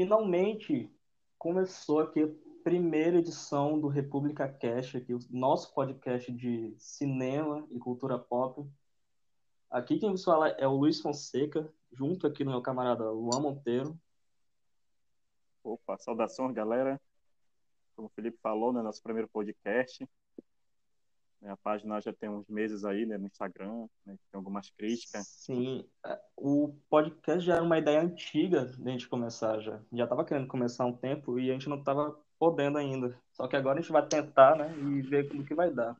finalmente começou aqui a primeira edição do República Cast, aqui, o nosso podcast de cinema e cultura pop. Aqui quem vos fala é o Luiz Fonseca, junto aqui no meu camarada Luan Monteiro. Opa, saudações, galera. Como o Felipe falou, né, nosso primeiro podcast. A página já tem uns meses aí né, no Instagram, né, tem algumas críticas. Sim, é, o podcast já era uma ideia antiga de a gente começar já. Já estava querendo começar há um tempo e a gente não estava podendo ainda. Só que agora a gente vai tentar, né, e ver como que vai dar.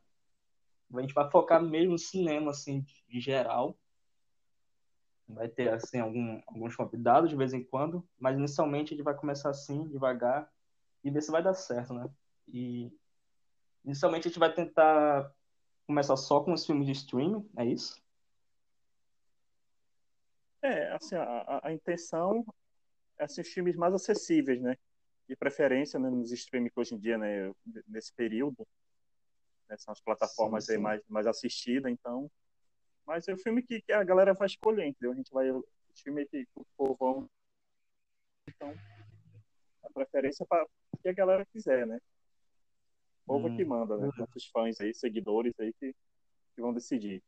A gente vai focar mesmo no cinema, assim, de geral. Vai ter, assim, algum, alguns convidados de vez em quando, mas inicialmente a gente vai começar assim, devagar, e ver se vai dar certo, né? E Inicialmente a gente vai tentar começar só com os filmes de streaming, é isso? É, assim, a, a intenção é assistir filmes mais acessíveis, né? De preferência né, nos streaming que hoje em dia, né, nesse período, né, são as plataformas sim, sim. mais, mais assistidas, então. Mas é o filme que, que, a galera vai escolher, entendeu? A gente vai. O filme que o povo Então, a preferência é para o que a galera quiser, né? Povo hum. que manda, né? Nossos fãs aí, seguidores aí que, que vão decidir.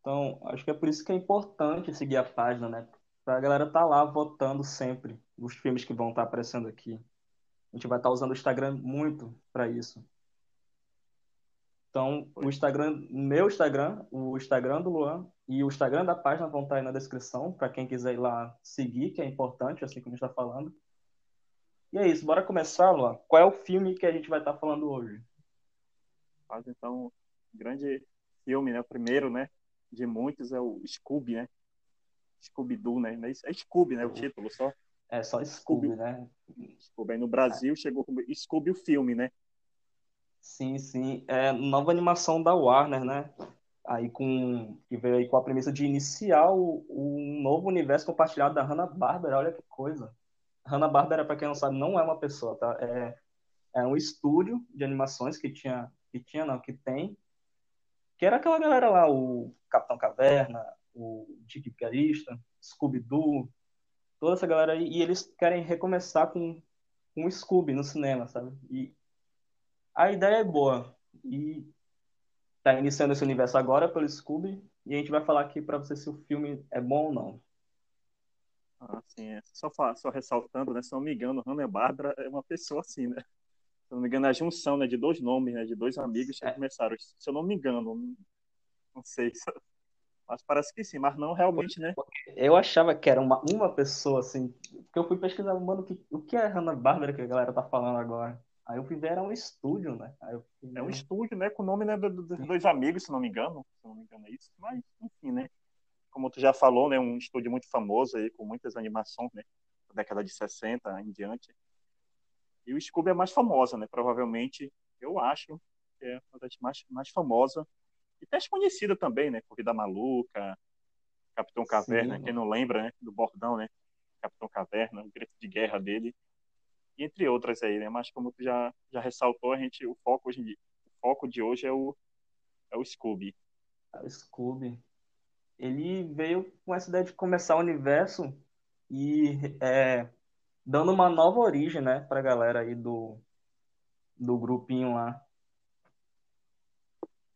Então, acho que é por isso que é importante seguir a página, né? Pra galera estar tá lá votando sempre os filmes que vão estar tá aparecendo aqui. A gente vai estar tá usando o Instagram muito para isso. Então, o Instagram, meu Instagram, o Instagram do Luan e o Instagram da página vão estar tá aí na descrição para quem quiser ir lá seguir, que é importante, assim como a gente está falando. E é isso, bora começar, Luan. Qual é o filme que a gente vai estar tá falando hoje? Faz então, grande filme, né? O primeiro, né? De muitos é o Scooby, né? Scooby-Doo, né? É Scooby, né? O título só. É só Scooby, Scooby né? Scooby. Aí no Brasil é. chegou como Scooby o filme, né? Sim, sim. É nova animação da Warner, né? Aí com que veio aí com a premissa de iniciar o, um novo universo compartilhado da Hanna-Barbera. Olha que coisa. Hanna-Barbera, para quem não sabe, não é uma pessoa, tá? É, é um estúdio de animações que tinha, que tinha, não, que tem, que era aquela galera lá, o Capitão Caverna, o Dick Garista, Scooby-Doo, toda essa galera aí, e eles querem recomeçar com, o Scooby no cinema, sabe? E a ideia é boa, e tá iniciando esse universo agora pelo Scooby, e a gente vai falar aqui para você se o filme é bom ou não. Assim, é, só, só ressaltando, né? Se não me engano, Hanna-Barbera é uma pessoa assim, né? Se não me engano, é a junção né, de dois nomes, né? De dois amigos que é. começaram. Se eu não me engano, não, sei. Mas parece que sim, mas não realmente, né? Eu achava que era uma, uma pessoa, assim. Porque eu fui pesquisar, mano, que, o que é Hanna-Barbera que a galera tá falando agora? Aí eu fui ver, era um estúdio, né? É um estúdio, né? Com o nome né, dos dois amigos, se não me engano. Se não me engano é isso. Mas? Como tu já falou, né, um estúdio muito famoso aí, com muitas animações, né, da década de 60 em diante. E o Scooby é mais famosa, né, provavelmente, eu acho, que é uma das mais, mais famosas. E até conhecida também, né, Corrida Maluca, Capitão Caverna, Sim. quem não lembra, né, do bordão, né, Capitão Caverna, o grito de guerra dele, entre outras aí, né, mas como tu já, já ressaltou, a gente, o foco hoje, o foco de hoje é o, é o Scooby. É o Scooby ele veio com essa ideia de começar o universo e é, dando uma nova origem, né, pra galera aí do, do grupinho lá.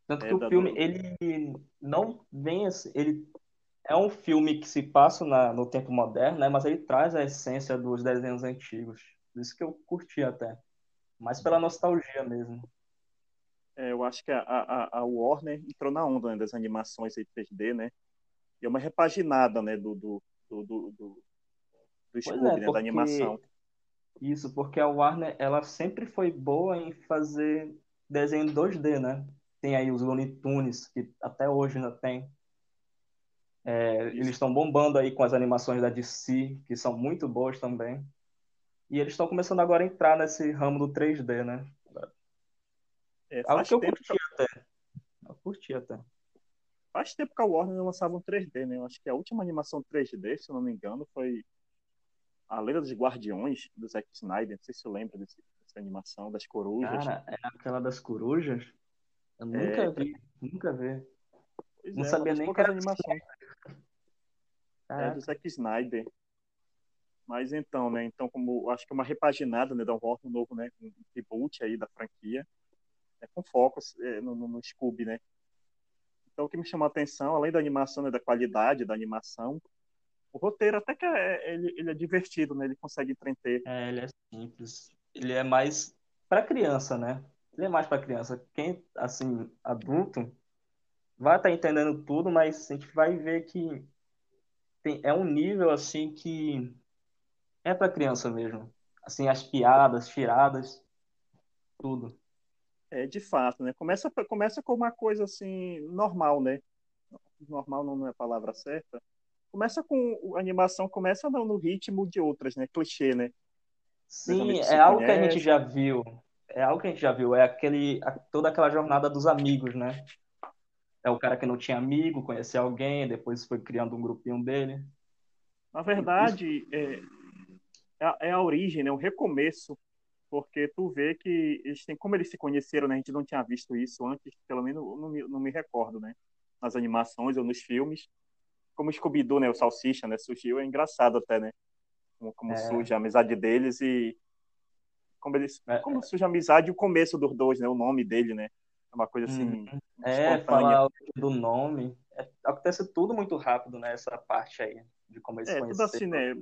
Tanto é, que o filme, ele não vem assim, ele é um filme que se passa na, no tempo moderno, né, mas ele traz a essência dos desenhos antigos. Por isso que eu curti até. Mais pela nostalgia mesmo. É, eu acho que a, a, a Warner entrou na onda né, das animações em 3D, né? É uma repaginada, né, do, do, do, do, do, Scooby, é, né, da animação. Isso, porque a Warner, ela sempre foi boa em fazer desenho 2D, né? Tem aí os Looney Tunes, que até hoje ainda tem. É, eles estão bombando aí com as animações da DC, que são muito boas também. E eles estão começando agora a entrar nesse ramo do 3D, né? É, Algo que eu curti que... até. Eu curti até. Faz tempo que a Warner não lançava um 3D, né? Eu acho que a última animação 3D, se eu não me engano, foi A Lenda dos Guardiões, do Zack Snyder. Não sei se você lembra desse, dessa animação, das corujas. Cara, é aquela das corujas? Eu nunca é... vi, nunca vi. Pois não é, sabia nem que era animação. É do Zack Snyder. Mas então, né? Então, como acho que é uma repaginada, né? Da Warner, um novo, né? Um reboot aí da franquia, né, com foco é, no, no, no, Scooby, né? Então, o que me chamou a atenção, além da animação, né, da qualidade da animação, o roteiro até que é, ele, ele é divertido, né? Ele consegue entreter. É, ele é simples. Ele é mais para criança, né? Ele é mais para criança. Quem, assim, adulto, vai estar tá entendendo tudo, mas a gente vai ver que tem, é um nível, assim, que é para criança mesmo. Assim, as piadas, tiradas, tudo. É, de fato, né? Começa, começa com uma coisa, assim, normal, né? Normal não é a palavra certa. Começa com a animação, começa no ritmo de outras, né? Clichê, né? Sim, é algo conhece. que a gente já viu. É algo que a gente já viu. É aquele, toda aquela jornada dos amigos, né? É o cara que não tinha amigo, conhecer alguém, depois foi criando um grupinho dele. Na verdade, é, é, é a origem, né? O recomeço. Porque tu vê que eles têm, como eles se conheceram, né? A gente não tinha visto isso antes, pelo menos não me, não me recordo, né? Nas animações ou nos filmes. Como Scooby-Doo, né? O Salsicha, né? Surgiu, é engraçado até, né? Como, como é. surge a amizade deles e como eles é. como surge a amizade e o começo dos dois, né? O nome dele, né? É uma coisa assim. Hum. É, falar do nome. É, acontece tudo muito rápido né, parte aí, de como eles é, Tudo assim, né?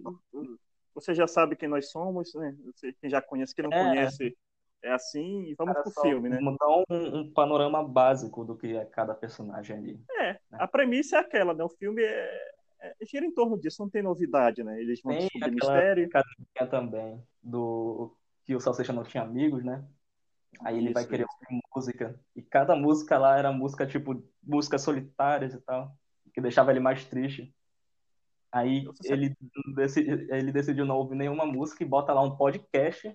Você já sabe quem nós somos, né? Você, quem já conhece, quem não é. conhece, é assim, e vamos Cara, pro filme, né? Dar um, um, panorama básico do que é cada personagem ali. É, né? a premissa é aquela, né? O filme é, é, gira em torno disso, não tem novidade, né? Eles vão tem descobrir mistério. também, do que o Salsicha não tinha amigos, né? Aí ele isso, vai querer isso. ouvir música. E cada música lá era música, tipo, músicas solitárias e tal, que deixava ele mais triste. Aí ele, decidi, ele decidiu não ouvir nenhuma música e bota lá um podcast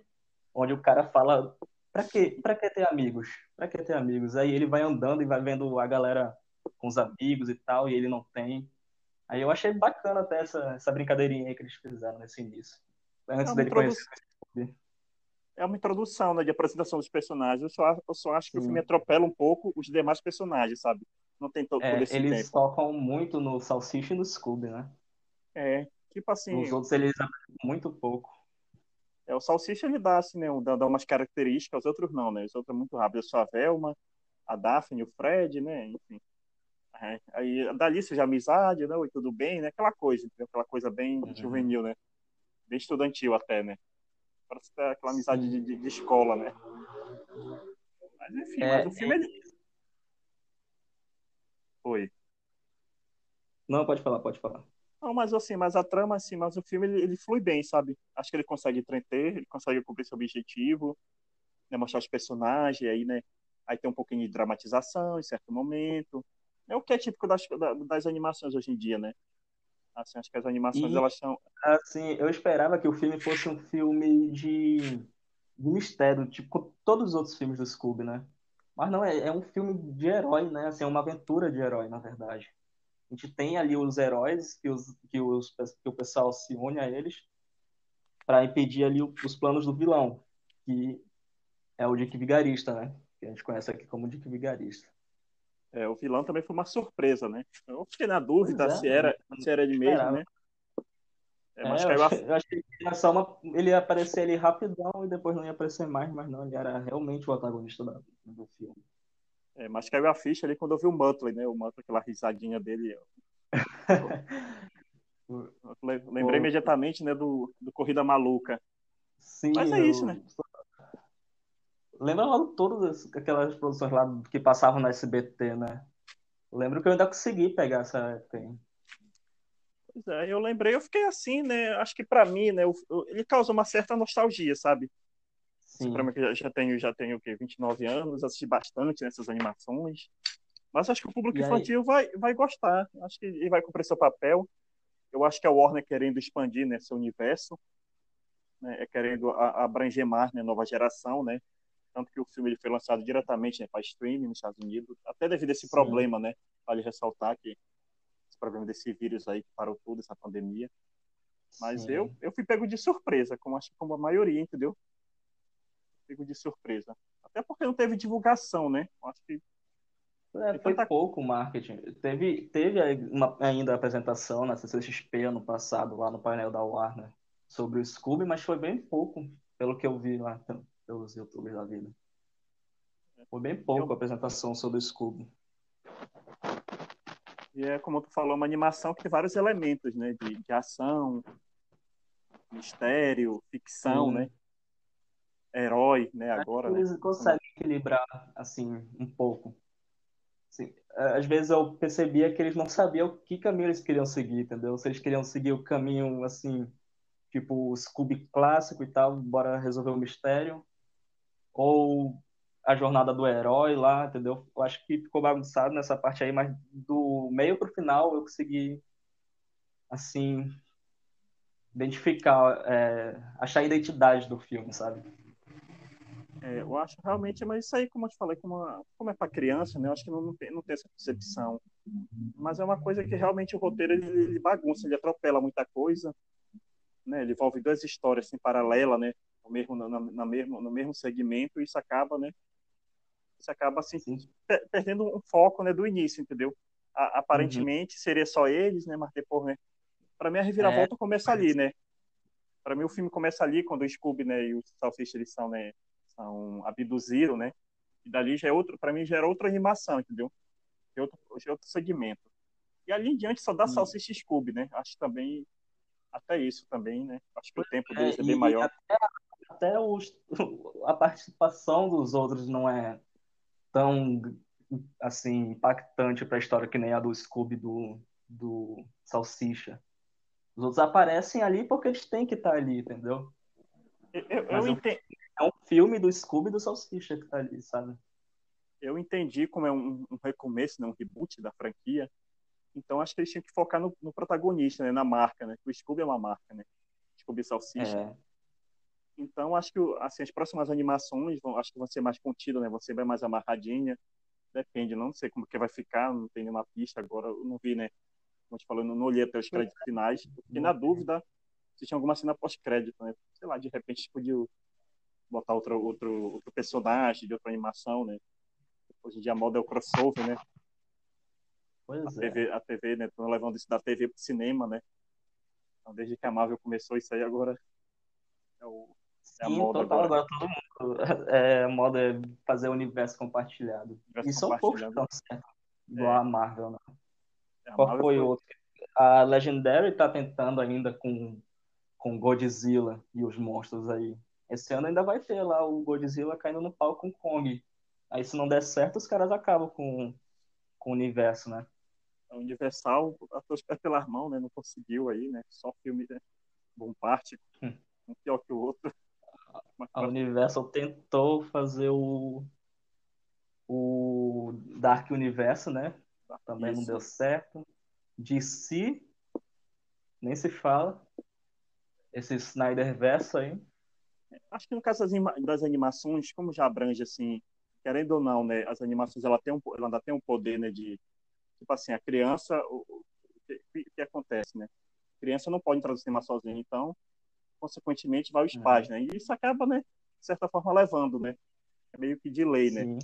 onde o cara fala pra que, pra que ter amigos? Pra que ter amigos? Aí ele vai andando e vai vendo a galera com os amigos e tal, e ele não tem. Aí eu achei bacana até essa, essa brincadeirinha aí que eles fizeram nesse início. Antes é dele conhecer é uma introdução né, de apresentação dos personagens. Eu só, eu só acho que Sim. o filme atropela um pouco os demais personagens, sabe? Não tem todo, é, todo esse eles tempo. tocam muito no Salsicha e no Scooby, né? É, tipo assim... Os outros eles muito pouco. É, o Salsicha ele dá, assim, né, dá, dá umas características, os outros não, né? Os outros é muito rápido. Só a Velma, a Daphne, o Fred, né? Enfim. É, aí dali seja amizade, né? Oi, tudo bem, né? Aquela coisa, entendeu? aquela coisa bem uhum. juvenil, né? Bem estudantil até, né? Parece que é aquela amizade de, de, de, escola, né? Mas enfim, é, mas o filme é... ele... Oi. Não, pode falar, pode falar. Não, mas assim, mas a trama, assim, mas o filme ele, ele flui bem, sabe? Acho que ele consegue entreter, ele consegue cumprir seu objetivo, né, mostrar os personagens, aí, né? Aí tem um pouquinho de dramatização em certo momento. É o que é típico das, das animações hoje em dia, né? Assim, acho que as animações, e, elas são... Assim, eu esperava que o filme fosse um filme de, de mistério, tipo todos os outros filmes do Scooby, né? Mas não, é, é um filme de herói, né? Assim, é uma aventura de herói, na verdade. A gente tem ali os heróis que, os, que, os, que o pessoal se une a eles para impedir ali os planos do vilão, que é o Dick Vigarista, né? Que a gente conhece aqui como Dick Vigarista. É, o vilão também foi uma surpresa, né? Eu fiquei na dúvida é, se, era, se era ele mesmo, né? É, mas é, eu, achei, eu achei que era só uma, ele ia aparecer ali rapidão e depois não ia aparecer mais, mas não, ele era realmente o antagonista do filme. É, mas caiu a ficha ali quando eu vi o Muttley, né? O Muttley, aquela risadinha dele. lembrei Pô. imediatamente, né, do, do Corrida Maluca. Sim, mas é eu... isso, né? Lembra logo todas aquelas produções lá que passavam na SBT, né? lembro que eu ainda consegui pegar essa época Pois é, eu lembrei, eu fiquei assim, né? Acho que para mim, né, ele causa uma certa nostalgia, sabe? Pra mim, que já tenho, já tenho o quê? 29 anos, assisti bastante nessas animações. Mas acho que o público infantil vai, vai gostar. Acho que ele vai cumprir seu papel. Eu acho que a Warner querendo expandir né, seu universo, né, é querendo abranger mais né, nova geração, né? tanto que o filme ele foi lançado diretamente né, para streaming nos Estados Unidos, até devido a esse Sim. problema, né? Vale ressaltar que esse problema desse vírus aí que parou tudo, essa pandemia. Mas eu, eu fui pego de surpresa, como acho que como a maioria, entendeu? Pego de surpresa. Até porque não teve divulgação, né? Acho que é, foi tanta... pouco marketing. Teve, teve uma, ainda a apresentação na CCXP ano passado, lá no painel da Warner. sobre o Scooby, mas foi bem pouco, pelo que eu vi lá pelos youtubers da vida. Foi bem pouco eu... a apresentação sobre o Scooby. E é, como tu falou, uma animação que tem vários elementos, né? De, de ação, mistério, ficção, Sim. né? Herói, né? Agora, Eles né? conseguem equilibrar, assim, um pouco. Assim, às vezes eu percebia que eles não sabiam que caminho eles queriam seguir, entendeu? Se eles queriam seguir o caminho, assim, tipo o Scooby clássico e tal, bora resolver o mistério, ou a jornada do herói lá, entendeu? Eu acho que ficou bagunçado nessa parte aí, mas do meio pro final eu consegui, assim, identificar, é, achar a identidade do filme, sabe? É, eu acho realmente, mas isso aí, como eu te falei, como, como é para criança, né? Eu acho que não, não, tem, não tem essa percepção. Mas é uma coisa que realmente o roteiro ele, ele bagunça, ele atropela muita coisa, né? Ele envolve duas histórias assim, paralelas, né? No mesmo, na, na, mesmo, no mesmo segmento, e isso acaba, né? Isso acaba assim, per perdendo um foco, né? Do início, entendeu? A, aparentemente uhum. seria só eles, né? Mas depois, né? Para mim a reviravolta é. começa ali, né? Para mim o filme começa ali quando o Scooby, né? E o Salsicha eles são, né? São abduzidos, né? E dali já é outro, para mim já era outra animação, entendeu? É outro, é outro segmento. E ali em diante só dá hum. Salsicha Scooby, né? Acho também, até isso também, né? Acho que o tempo deles é, é bem maior. Até, até os, a participação dos outros não é tão, assim, impactante para a história que nem a do Scooby do, do Salsicha. Os outros aparecem ali porque eles têm que estar ali, entendeu? Eu, eu, eu entendo é um filme do Scooby e do Salsicha que tá ali, sabe? Eu entendi como é um, um recomeço, né, um reboot da franquia. Então acho que eles tinham que focar no, no protagonista, né, na marca, né? O Scooby é uma marca, né? Scooby Salsicha. É. Então acho que assim, as próximas animações vão, acho que vão ser mais contidas, né? Ser bem mais amarradinha. Depende, não sei como que vai ficar, não tem nenhuma pista agora, eu não vi, né? Como te falou, não, não olhei até os créditos finais. Fiquei na dúvida se tinha alguma cena pós-crédito, né? Sei lá, de repente podia botar outro, outro, outro personagem de outra animação, né? Hoje em dia a moda é o crossover, né? Pois a, é. TV, a TV, né? Estão levando isso da TV para o cinema, né? Então, desde que a Marvel começou isso aí, agora é, o, é a Sim, moda total, agora. agora todo mundo é, a moda é fazer o universo compartilhado. Universo e são poucos que estão certo, igual é. a Marvel, né? É, a Qual Marvel foi o outro? A Legendary tá tentando ainda com, com Godzilla e os monstros aí. Esse ano ainda vai ter lá o Godzilla caindo no pau com Kong. Aí se não der certo, os caras acabam com, com o universo, né? A Universal, até os pés pelas mãos, né? Não conseguiu aí, né? Só filme né? bom parte, hum. um pior que o outro. A Universal tentou fazer o o Dark Universo, né? Também Isso. não deu certo. DC, nem se fala. Esse Snyder Verso aí. Acho que no caso das, das animações, como já abrange assim, querendo ou não, né, as animações ela tem um, ela ainda tem um poder, né, de tipo assim, a criança, o, o, que, que, acontece, né? A criança não pode entrar no cinema sozinha, então, consequentemente, vai os uhum. pais, né? E isso acaba, né, de certa forma, levando, né? É meio que de lei, né?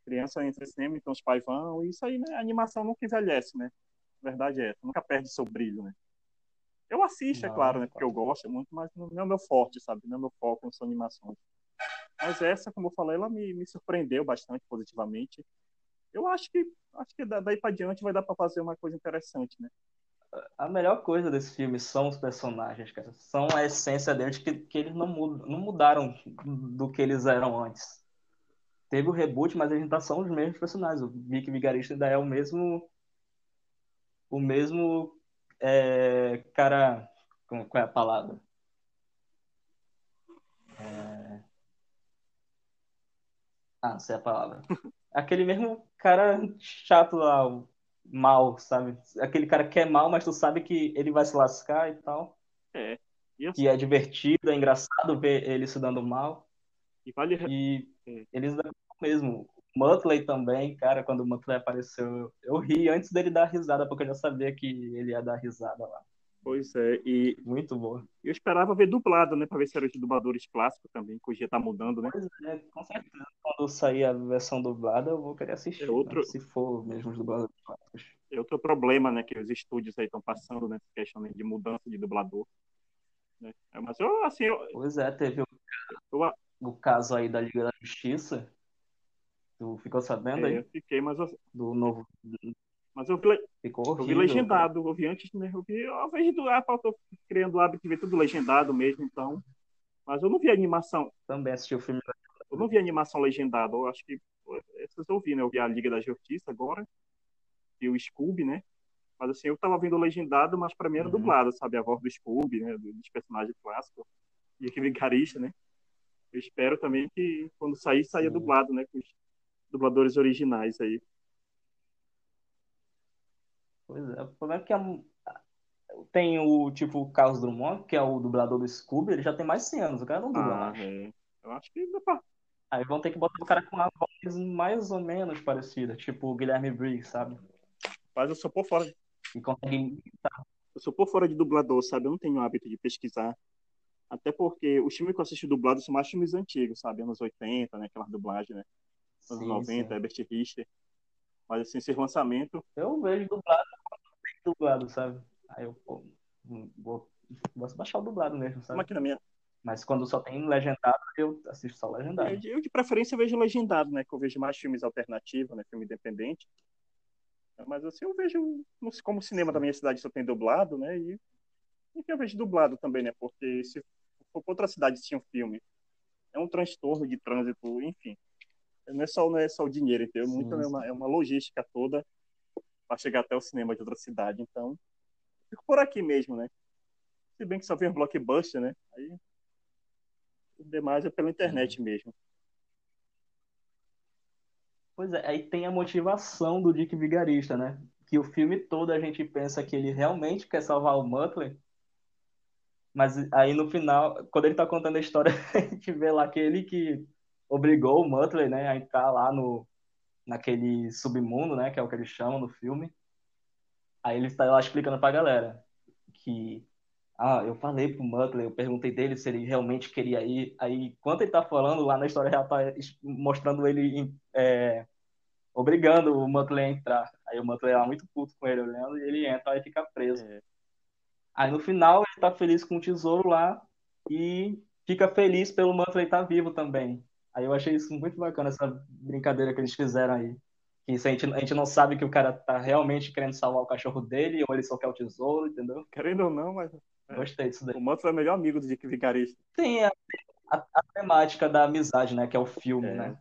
A criança entra no cinema, então os pais vão, e isso aí, né? A animação nunca envelhece, né? A verdade é nunca perde seu brilho, né? Eu assisto, é não, é claro, né? Porque eu gosto muito, mas não é o meu forte, sabe? Não é o meu foco nas animações. Mas essa, como eu falei, ela me, me surpreendeu bastante positivamente. Eu acho que acho que daí para diante vai dar para fazer uma coisa interessante, né? A melhor coisa desse filme são os personagens, cara. São a essência deles que, que eles não, mudam, não mudaram do que eles eram antes. Teve o reboot, mas eles ainda são os mesmos personagens. O Vic Vigarista ainda é o mesmo o mesmo é, cara. Qual é a palavra? É... Ah, não sei a palavra. Aquele mesmo cara chato lá, mal, sabe? Aquele cara que é mal, mas tu sabe que ele vai se lascar e tal. É. Isso. Que é divertido, é engraçado ver ele se dando mal. E vale. E é. eles dão mesmo. Muttley também, cara, quando o Muttley apareceu, eu ri antes dele dar risada, porque eu já sabia que ele ia dar risada lá. Pois é, e. Muito boa. Eu esperava ver dublado, né? Pra ver se eram os dubladores clásicos também, que hoje tá mudando, né? Pois é, com certeza. Quando sair a versão dublada, eu vou querer assistir. É outro... Né? Se for mesmo os dubladores clássicos. É outro problema, né? Que os estúdios aí estão passando, né? Questão de mudança de dublador. Né? É, mas eu, assim, eu, Pois é, teve o, eu, o caso aí da Liga da Justiça. Tu ficou sabendo é, aí? eu fiquei, mas eu, Do novo. mas eu, vi- Ficou eu vi legendado, eu vi antes, né? Eu vi, eu vejo do ah, eu tô criando o hábito de ver tudo legendado mesmo, então. Mas eu não vi animação, Também assisti o filme. eu não vi animação legendada, eu acho que eu vi, né? Eu vi a Liga da Justiça agora, e o Scooby, né? Mas assim, eu tava vendo legendado, mas pra mim era Uhum. dublado, sabe? A voz do Scooby, né? do- Dos personagens clássicos. E aquele vigarista, né? Eu espero também que quando sair, saia dublado, né? Com os dubladores originais aí. Pois é, o problema é que a- tem o tipo o Carlos Drummond, que é o dublador do Scooby, ele já tem mais de 100 anos, o cara não dubla Ah, mais. é. Eu acho que dá pra... Aí vão ter que botar o cara com uma voz mais ou menos parecida, tipo o Guilherme Briggs, sabe? Mas eu sou por fora. E consegue. Eu sou por fora de dublador, sabe? Eu não tenho hábito de pesquisar. Até porque os filmes que eu assisto dublado são mais filmes antigos, sabe? Anos 80, né? Aquela dublagem, né? Anos Sim, 90, sim. Herbert Richter. Mas assim, esse lançamento, Eu vejo dublado, dublado, sabe? Aí eu, pô, hum, vou, de baixar o dublado mesmo, sabe? aqui na minha. Mas quando só tem legendado, eu assisto só Eu, legendado. de- eu, de preferência vejo legendado, né? Que eu vejo mais filmes alternativos, né? Filme independente. Mas assim, eu vejo como o cinema da minha cidade só tem dublado, né? E enfim, eu vejo dublado também, né? Porque se for outra cidade assistir um filme, é um transtorno de trânsito, enfim. Não é só, não é só o dinheiro, entendeu? Sim, Muito, é, sim. uma, é uma logística toda para chegar até o cinema de outra cidade. Então, fico por aqui mesmo, né? Se bem que só vem um blockbuster, né? Aí o demais é pela internet mesmo. Pois é, aí tem a motivação do Dick Vigarista, né? Que o filme todo a gente pensa que ele realmente quer salvar o Muttley, mas aí no final, quando ele tá contando a história, a gente vê lá que ele que obrigou o Muttley, né, a entrar lá no naquele submundo, né, que é o que eles chamam no filme. Aí ele está lá explicando pra galera que ah, eu falei pro Muttley, eu perguntei dele se ele realmente queria ir. Aí, enquanto ele tá falando, lá na história real tá mostrando ele é, obrigando o Muttley a entrar. Aí o Muttley é lá muito puto com ele olhando e ele entra e fica preso. É, Aí no final ele tá feliz com o tesouro lá e fica feliz pelo Muttley estar vivo também. Aí eu achei isso muito bacana, essa brincadeira que eles fizeram aí. Que isso a gente, a gente não sabe que o cara tá realmente querendo salvar o cachorro dele ou ele só quer o tesouro, entendeu? querendo ou não, mas É. Gostei disso daí. o Manto é o melhor amigo do Dick Vigarista. Tem a, a- a temática da amizade, né? Que é o filme, É, né?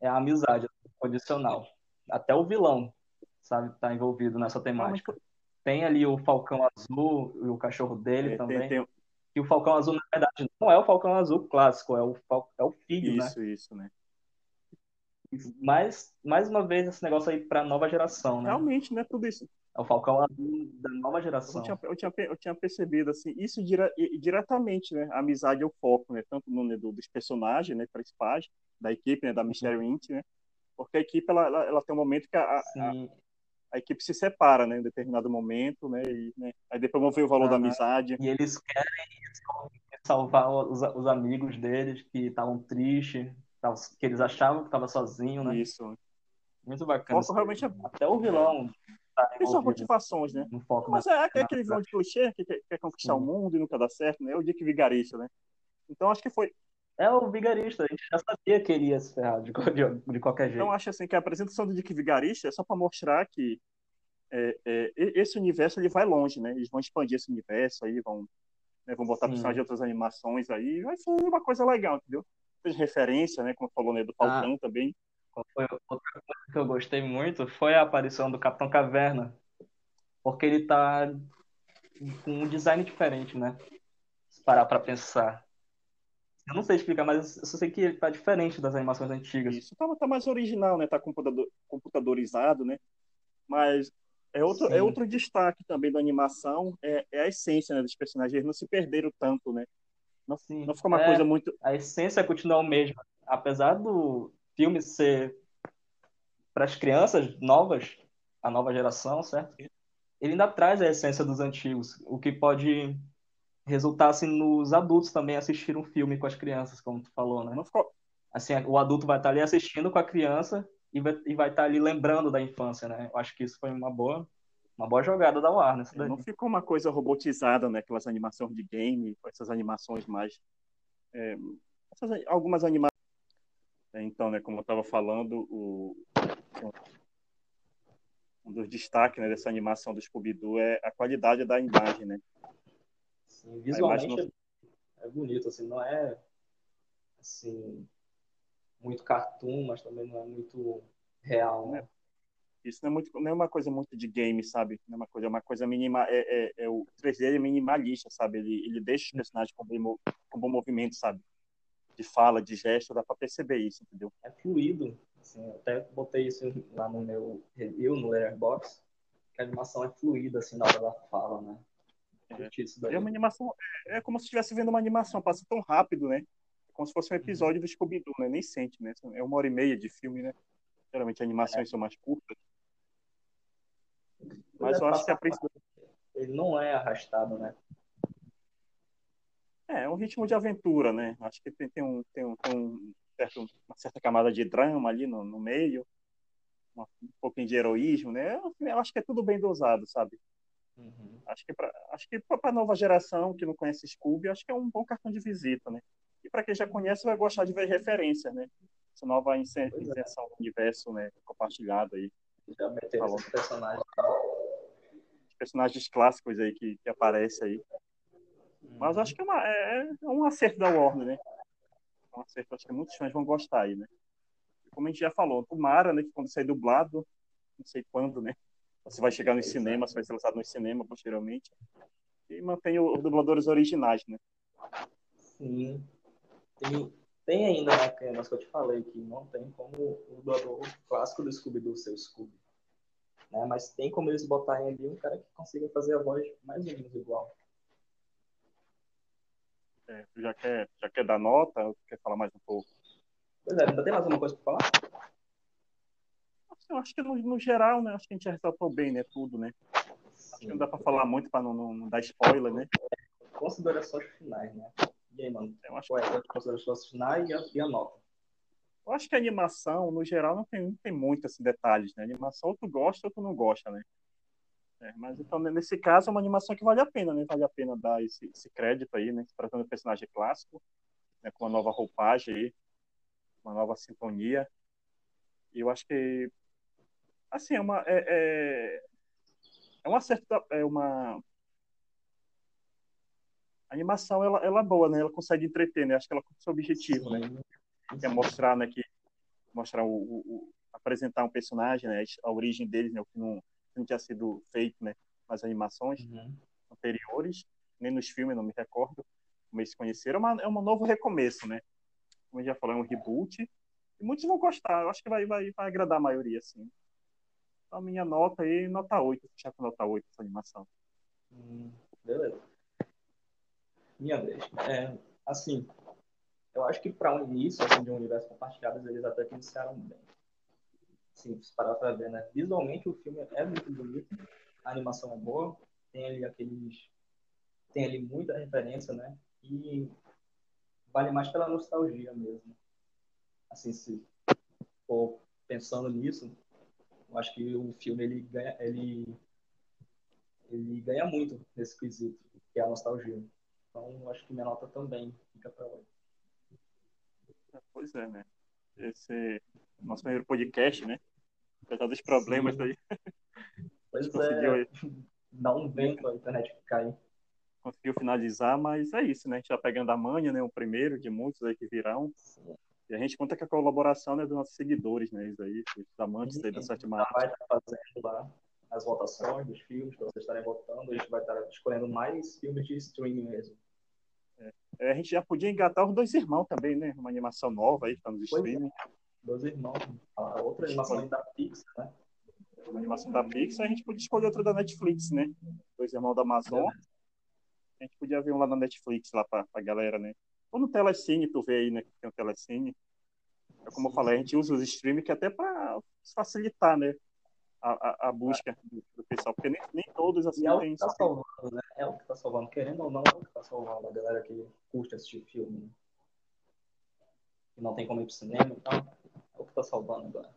É a amizade condicional. Até o vilão, sabe, tá envolvido nessa temática. Tem ali o Falcão Azul e o cachorro dele É, também. tem, tem, E o Falcão Azul, na verdade, não é o Falcão Azul clássico, é o, é o filho, né? isso, isso, né? Mas, mais uma vez, esse negócio aí pra nova geração, né? Realmente, né? Tudo isso. É o Falcão Azul da nova Eu geração. tinha, eu, tinha, eu tinha percebido, assim, isso dire, diretamente, né? A amizade é o foco, né? Tanto no, né, do- dos personagens, né? Principais, da equipe, né? Da Mystery Inc., né? Porque a equipe, ela, ela, ela tem um momento que a, a, a equipe se separa, né? Em determinado momento, né? E, né? Aí depois vão ver o valor da Aham. amizade. E eles querem salvar os, os amigos deles que estavam tristes, que eles achavam que estavam sozinhos, né? Isso. Muito bacana. foco realmente é... Até o vilão tá Tem suas motivações, né? Mas da... é aquele vilão de clichê que quer, quer conquistar Sim. o mundo e nunca dá certo, né? É o Dick Vigarista, né? Então acho que foi. É o vigarista, a gente já sabia que ele ia se ferrar de, de, de qualquer jeito. Então acho assim que a apresentação do Dick Vigarista é só para mostrar que é, é, esse universo ele vai longe, né? Eles vão expandir esse universo aí, vão, né, vão botar personagens de outras animações aí, vai ser uma coisa legal, entendeu? Fez referência, né? Como falou, né? Do Ah. Falcão também. Qual foi outra coisa que eu gostei muito foi a aparição do Capitão Caverna. Porque ele tá com um design diferente, né? Se parar pra pensar. Eu não sei explicar, mas eu só sei que ele tá diferente das animações antigas. Isso tá, tá mais original, né? Tá computador, computadorizado, né? Mas é outro, Sim. é outro destaque também da animação, é, é a essência né, dos personagens. Eles não se perderam tanto, né? Não, Sim. não ficou uma É, coisa muito. A essência continua a mesma. Apesar do filme ser para as crianças novas, a nova geração, certo? Ele ainda traz a essência dos antigos, o que pode resultar assim nos adultos também assistir um filme com as crianças, como tu falou, né? Assim, o adulto vai estar ali assistindo com a criança e vai, e vai estar ali lembrando da infância, né? Eu acho que isso foi uma boa Uma boa jogada da Warner. É, não ficou uma coisa robotizada, né? Aquelas animações de game, essas animações mais. É, essas, algumas animações. É, então, né, como eu estava falando, o, um dos destaques né, dessa animação do Scooby-Doo é a qualidade da imagem, né? Sim, visualmente não... é bonito, assim, não é assim muito cartoon, mas também não é muito real, né? Isso não é, muito, não é uma coisa muito de game, sabe? Não é uma coisa, é uma coisa minimal. É, é, é, o 3D é minimalista, sabe? Ele, ele deixa os personagens com bom, com bom movimento, sabe? De fala, de gesto, dá pra perceber isso, entendeu? É fluido. Assim, até botei isso lá no meu review, no Letterboxd, que a animação é fluida, assim, na hora da fala, né? É, é uma animação, é, é como se estivesse vendo uma animação, passa tão rápido, né? Como se fosse um episódio do Scooby-Doo, né? Nem sente, né? É uma hora e meia de filme, né? Geralmente animações é. são mais curtas. Mas eu acho que a principal. Ele não é arrastado, né? É, é um ritmo de aventura, né? Acho que tem, tem, um, tem, um, tem um certo, uma certa camada de drama ali no, no meio, uma, um pouquinho de heroísmo, né? Eu, eu, acho que é tudo bem dosado, sabe? Uhum. Acho que para a nova geração que não conhece Scooby, acho que é um bom cartão de visita, né? E para quem já conhece, vai gostar de ver referência, né? Essa nova é. inserção do universo, né? Compartilhado aí. Já meteu esse personagem personagens clássicos aí que, que aparecem aí. Mas acho que é, uma, é, é, um acerto da Warner, né? É um acerto, acho que muitos fãs vão gostar aí, né? Como a gente já falou, tomara, né, que quando sair dublado, não sei quando, né? Se vai chegar nos cinemas, vai ser lançado no cinema posteriormente. E mantém os dubladores originais, né? Sim. Tem, tem ainda, né, mas que eu te falei, que não tem como o dublador clássico do Scooby-Doo ser o Scooby. Né? Mas tem como eles botarem ali um cara que consiga fazer a voz mais ou menos igual. É, já quer, já quer dar nota ou quer falar mais um pouco? Pois é, ainda tem mais alguma coisa para falar? Eu acho que no, no, geral, né? Acho que a gente ressaltou bem, né? Tudo, né? Acho que não dá para falar muito para não, não, não, dar spoiler, né? Considerações finais, né? E aí, mano? Eu acho Qual é considerações finais e a, e a nota? Eu acho que a animação, no geral, não tem, não tem muito assim, detalhes, né? A animação, ou tu gosta ou tu não gosta, né? É, mas então, nesse caso, é uma animação que vale a pena, né? Vale a pena dar esse, esse crédito aí, né? Tratando do personagem clássico, né? com uma nova roupagem aí, uma nova sintonia. E eu acho que, assim, é uma... É, é, é um acerto, é uma... A animação, ela, ela é boa, né? Ela consegue entreter, né? Acho que ela com seu objetivo, né? que é mostrar, né, que mostrar o, o, apresentar um personagem, né, a origem deles, né, o que não, que não tinha sido feito, né, nas animações uhum. anteriores, nem nos filmes, não me recordo como eles se conheceram, é, uma, é um novo recomeço, né, como eu já falei, é um reboot, e muitos vão gostar, eu acho que vai, vai, vai agradar a maioria, assim. A minha nota aí, nota 8, fechar com nota 8 essa animação. Hum, beleza. Minha vez. É, assim, eu acho que para um início assim, de um universo compartilhado, eles até que iniciaram bem. Sim, se parar para ver, né? Visualmente o filme é muito bonito, a animação é boa, tem ali aqueles. tem ali muita referência, né? E vale mais pela nostalgia mesmo. Assim, se for pensando nisso, eu acho que o filme ele ganha, ele, ele ganha muito nesse quesito, que é a nostalgia. Então, acho que minha nota também fica para hoje. Pois é, né? Esse é nosso primeiro podcast, né? Apesar dos problemas Sim. aí. Pois é. Dá um vento a internet cair. Conseguiu finalizar, mas é isso, né? A gente tá pegando a manha, né? O primeiro de muitos aí que virão. Sim. E a gente conta com a colaboração né, dos nossos seguidores, né? Isso aí, os amantes Sim, aí da sétima arte. vai estar fazendo lá as votações dos filmes, para vocês estarem votando. A gente vai estar escolhendo mais filmes de streaming mesmo. É, a gente já podia engatar os dois irmãos também, né? Uma animação nova aí que tá nos streaming. É. Dois irmãos. A outra animação da Pixar, né? Uma animação da Pixar, a gente podia escolher outra da Netflix, né? Dois irmãos da Amazon. É. A gente podia ver um lá na Netflix, lá pra, pra galera, né? Ou no Telecine, tu vê aí, né? Que tem o Telecine. É como eu falei, a gente usa os streaming que até para facilitar, né? a, a, a busca do, do, pessoal, porque nem, nem todos assim é o que tá salvando, né? É o que tá salvando, querendo ou não, é o que tá salvando a galera que curte assistir filme. Né? Que não tem como ir pro cinema, então é o que tá salvando agora.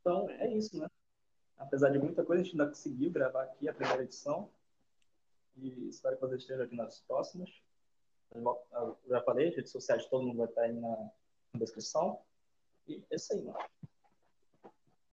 Então é isso, né? Apesar de muita coisa, a gente ainda conseguiu gravar aqui a primeira edição. E espero que vocês estejam aqui nas próximas. Eu já falei, redes sociais todo mundo vai estar aí na, na descrição. E é isso aí, mano.